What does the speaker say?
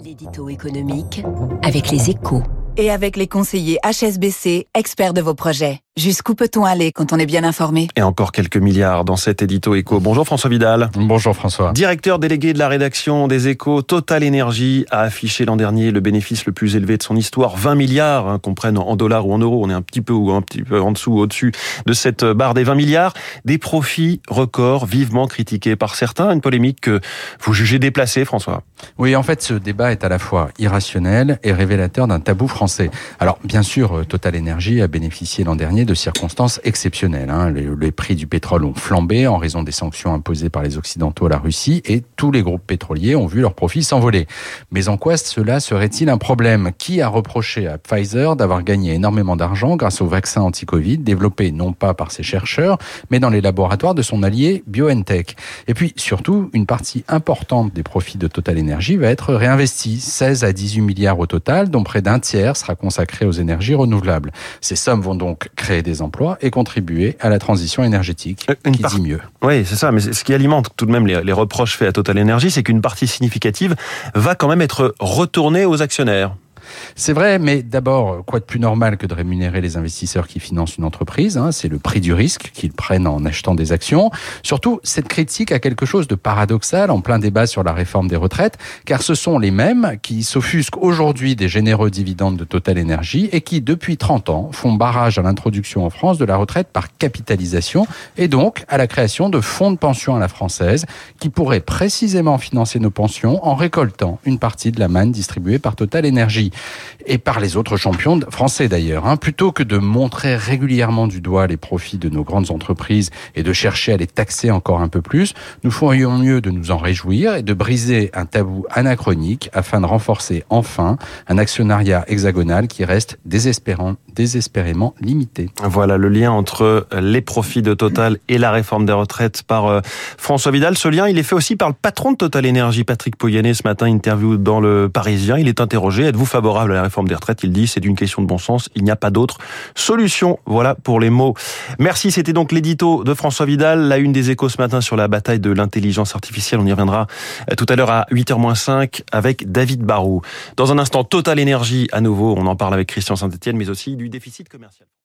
L'édito économique avec les échos. Et avec les conseillers HSBC, experts de vos projets. Jusqu'où peut-on aller quand on est bien informé? Et encore quelques milliards dans cet édito écho. Bonjour François Vidal. Bonjour François. Directeur délégué de la rédaction des échos, Total Energy a affiché l'an dernier le bénéfice le plus élevé de son histoire, 20 milliards, hein, qu'on prenne en dollars ou en euros. On est un petit peu ou un petit peu en dessous ou au-dessus de cette barre des 20 milliards. Des profits records vivement critiqués par certains. Une polémique que vous jugez déplacée, François. Oui, en fait, ce débat est à la fois irrationnel et révélateur d'un tabou français. Alors, bien sûr, Total Energy a bénéficié l'an dernier de circonstances exceptionnelles. Hein. Les, les, prix du pétrole ont flambé en raison des sanctions imposées par les Occidentaux à la Russie et tous les groupes pétroliers ont vu leurs profits s'envoler. Mais en quoi cela serait-il un problème? Qui a reproché à Pfizer d'avoir gagné énormément d'argent grâce au vaccin anti-Covid développé non pas par ses chercheurs, mais dans les laboratoires de son allié BioNTech? Et puis, surtout, une partie importante des profits de Total Energy va être réinvestie, 16 à 18 milliards au total, dont près d'un tiers sera consacré aux énergies renouvelables. Ces sommes vont donc créer des emplois et contribuer à la transition énergétique, Une qui part... dit mieux. Oui, c'est ça, mais ce qui alimente tout de même les, les reproches faits à Total Energy, c'est qu'une partie significative va quand même être retournée aux actionnaires. C'est vrai, mais d'abord, quoi de plus normal que de rémunérer les investisseurs qui financent une entreprise hein, C'est le prix du risque qu'ils prennent en achetant des actions. Surtout, cette critique a quelque chose de paradoxal en plein débat sur la réforme des retraites, car ce sont les mêmes qui s'offusquent aujourd'hui des généreux dividendes de Total Energy et qui, depuis 30 ans, font barrage à l'introduction en France de la retraite par capitalisation et donc à la création de fonds de pension à la française qui pourraient précisément financer nos pensions en récoltant une partie de la manne distribuée par Total Energy et par les autres champions français d'ailleurs. Hein. Plutôt que de montrer régulièrement du doigt les profits de nos grandes entreprises et de chercher à les taxer encore un peu plus, nous ferions mieux de nous en réjouir et de briser un tabou anachronique afin de renforcer enfin un actionnariat hexagonal qui reste désespérant, désespérément limité. Voilà le lien entre les profits de Total et la réforme des retraites par François Vidal. Ce lien, il est fait aussi par le patron de Total Énergie, Patrick Poyanet, ce matin, interview dans le Parisien. Il est interrogé, êtes-vous favorable à la réforme des retraites Il dit, c'est une question de bon sens, il n'y a pas d'autre solution. Voilà pour les mots. Merci, c'était donc l'édito de François Vidal, la une des échos ce matin sur la bataille de l'intelligence artificielle. On y reviendra tout à l'heure à 8h-5 avec David Barou. Dans un instant, Total Énergie à nouveau, on en parle avec Christian Saint-Etienne, mais aussi du déficit commercial.